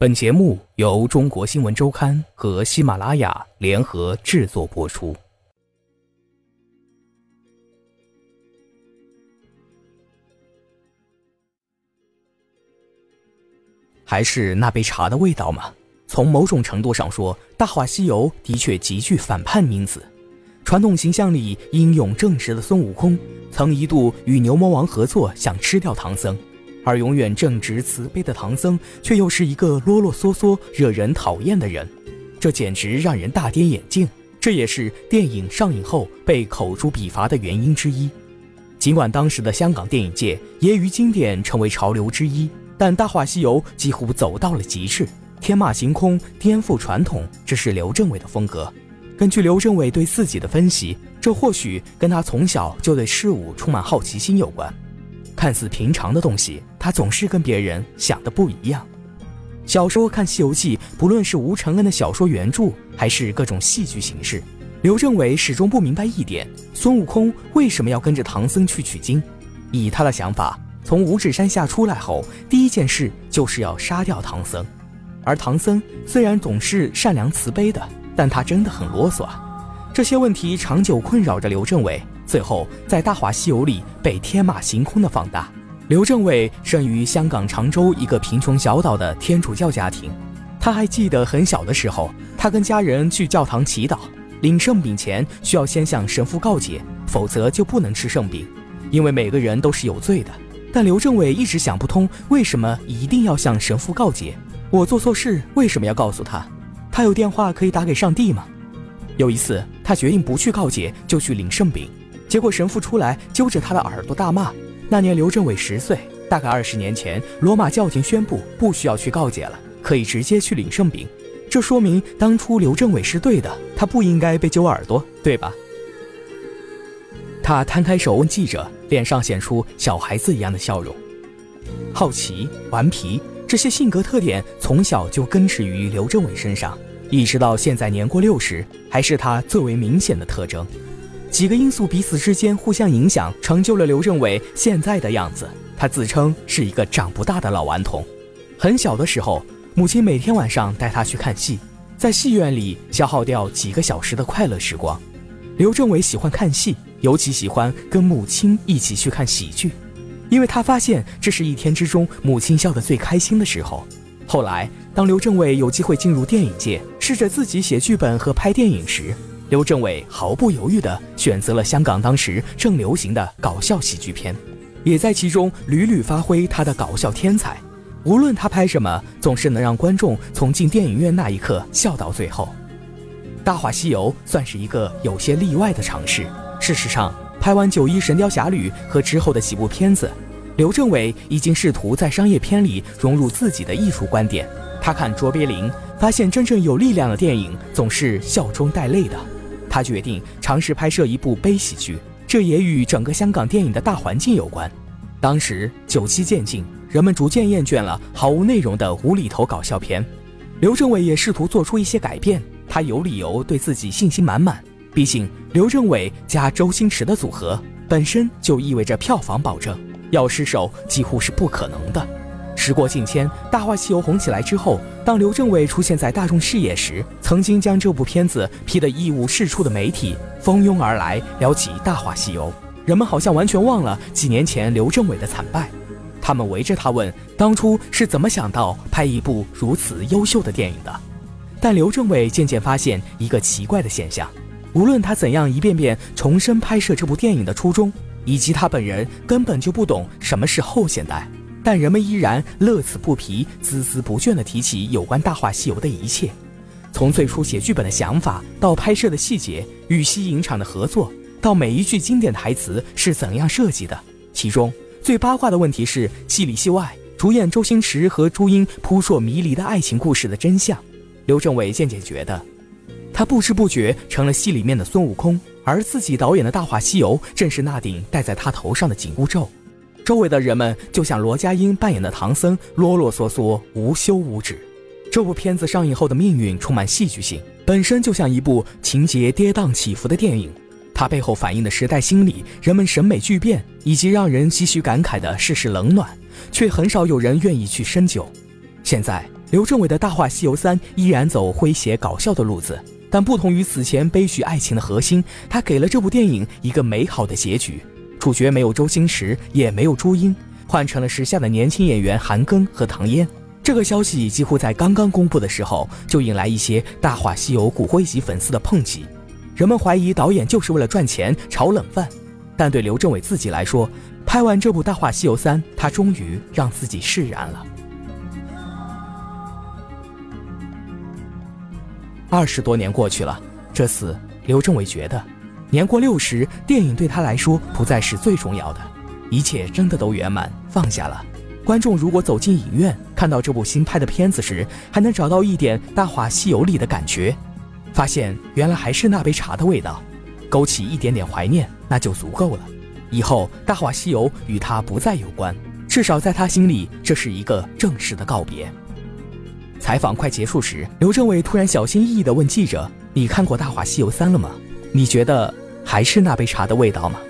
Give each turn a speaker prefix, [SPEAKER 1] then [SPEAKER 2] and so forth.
[SPEAKER 1] 本节目由中国新闻周刊和喜马拉雅联合制作播出。还是那杯茶的味道吗？从某种程度上说，《大话西游》的确极具反叛因子。传统形象里英勇正直的孙悟空，曾一度与牛魔王合作，想吃掉唐僧。而永远正直慈悲的唐僧，却又是一个啰啰嗦嗦、惹人讨厌的人，这简直让人大跌眼镜。这也是电影上映后被口诛笔伐的原因之一。尽管当时的香港电影界揶揄经典成为潮流之一，但《大话西游》几乎走到了极致，天马行空、颠覆传统，这是刘镇伟的风格。根据刘镇伟对自己的分析，这或许跟他从小就对事物充满好奇心有关。看似平常的东西，他总是跟别人想的不一样。小时候看《西游记》，不论是吴承恩的小说原著，还是各种戏剧形式，刘镇伟始终不明白一点：孙悟空为什么要跟着唐僧去取经？以他的想法，从五指山下出来后，第一件事就是要杀掉唐僧。而唐僧虽然总是善良慈悲的，但他真的很啰嗦。这些问题长久困扰着刘镇伟。最后，在《大话西游》里被天马行空的放大。刘镇伟生于香港常州一个贫穷小岛的天主教家庭。他还记得很小的时候，他跟家人去教堂祈祷，领圣饼前需要先向神父告解，否则就不能吃圣饼，因为每个人都是有罪的。但刘镇伟一直想不通，为什么一定要向神父告解？我做错事为什么要告诉他？他有电话可以打给上帝吗？有一次，他决定不去告解，就去领圣饼。结果神父出来揪着他的耳朵大骂。那年刘镇伟十岁，大概二十年前，罗马教廷宣布不需要去告解了，可以直接去领圣饼。这说明当初刘镇伟是对的，他不应该被揪耳朵，对吧？他摊开手问记者，脸上显出小孩子一样的笑容。好奇、顽皮这些性格特点从小就根植于刘镇伟身上，一直到现在年过六十，还是他最为明显的特征。几个因素彼此之间互相影响，成就了刘镇伟现在的样子。他自称是一个长不大的老顽童。很小的时候，母亲每天晚上带他去看戏，在戏院里消耗掉几个小时的快乐时光。刘镇伟喜欢看戏，尤其喜欢跟母亲一起去看喜剧，因为他发现这是一天之中母亲笑得最开心的时候。后来，当刘镇伟有机会进入电影界，试着自己写剧本和拍电影时，刘镇伟毫不犹豫地选择了香港当时正流行的搞笑喜剧片，也在其中屡屡发挥他的搞笑天才。无论他拍什么，总是能让观众从进电影院那一刻笑到最后。《大话西游》算是一个有些例外的尝试。事实上，拍完《九一神雕侠侣》和之后的几部片子，刘镇伟已经试图在商业片里融入自己的艺术观点。他看卓别林，发现真正有力量的电影总是笑中带泪的。他决定尝试拍摄一部悲喜剧，这也与整个香港电影的大环境有关。当时九七渐进，人们逐渐厌倦了毫无内容的无厘头搞笑片。刘镇伟也试图做出一些改变，他有理由对自己信心满满。毕竟刘镇伟加周星驰的组合本身就意味着票房保证，要失手几乎是不可能的。时过境迁，《大话西游》红起来之后，当刘镇伟出现在大众视野时，曾经将这部片子批得一无是处的媒体蜂拥而来聊起《大话西游》，人们好像完全忘了几年前刘镇伟的惨败。他们围着他问，当初是怎么想到拍一部如此优秀的电影的？但刘镇伟渐渐发现一个奇怪的现象：无论他怎样一遍遍重申拍摄这部电影的初衷，以及他本人根本就不懂什么是后现代。但人们依然乐此不疲、孜孜不倦地提起有关《大话西游》的一切，从最初写剧本的想法，到拍摄的细节、与西影厂的合作，到每一句经典台词是怎样设计的。其中最八卦的问题是，戏里戏外，主演周星驰和朱茵扑朔迷离的爱情故事的真相。刘镇伟渐渐觉得，他不知不觉成了戏里面的孙悟空，而自己导演的《大话西游》正是那顶戴在他头上的紧箍咒。周围的人们就像罗家英扮演的唐僧，啰啰嗦嗦，无休无止。这部片子上映后的命运充满戏剧性，本身就像一部情节跌宕起伏的电影。它背后反映的时代心理、人们审美巨变，以及让人唏嘘感慨的世事冷暖，却很少有人愿意去深究。现在，刘镇伟的《大话西游三》依然走诙谐搞笑的路子，但不同于此前悲剧爱情的核心，他给了这部电影一个美好的结局。主角没有周星驰，也没有朱茵，换成了时下的年轻演员韩庚和唐嫣。这个消息几乎在刚刚公布的时候，就引来一些《大话西游》骨灰级粉丝的抨击。人们怀疑导演就是为了赚钱炒冷饭，但对刘镇伟自己来说，拍完这部《大话西游三》，他终于让自己释然了。二十多年过去了，这次刘镇伟觉得，年过六十，电影对他来说不再是最重要的，一切真的都圆满放下了。观众如果走进影院，看到这部新拍的片子时，还能找到一点《大话西游》里的感觉，发现原来还是那杯茶的味道，勾起一点点怀念，那就足够了。以后《大话西游》与他不再有关，至少在他心里，这是一个正式的告别。采访快结束时，刘镇伟突然小心翼翼地问记者：“你看过《大话西游三》了吗？你觉得还是那杯茶的味道吗？”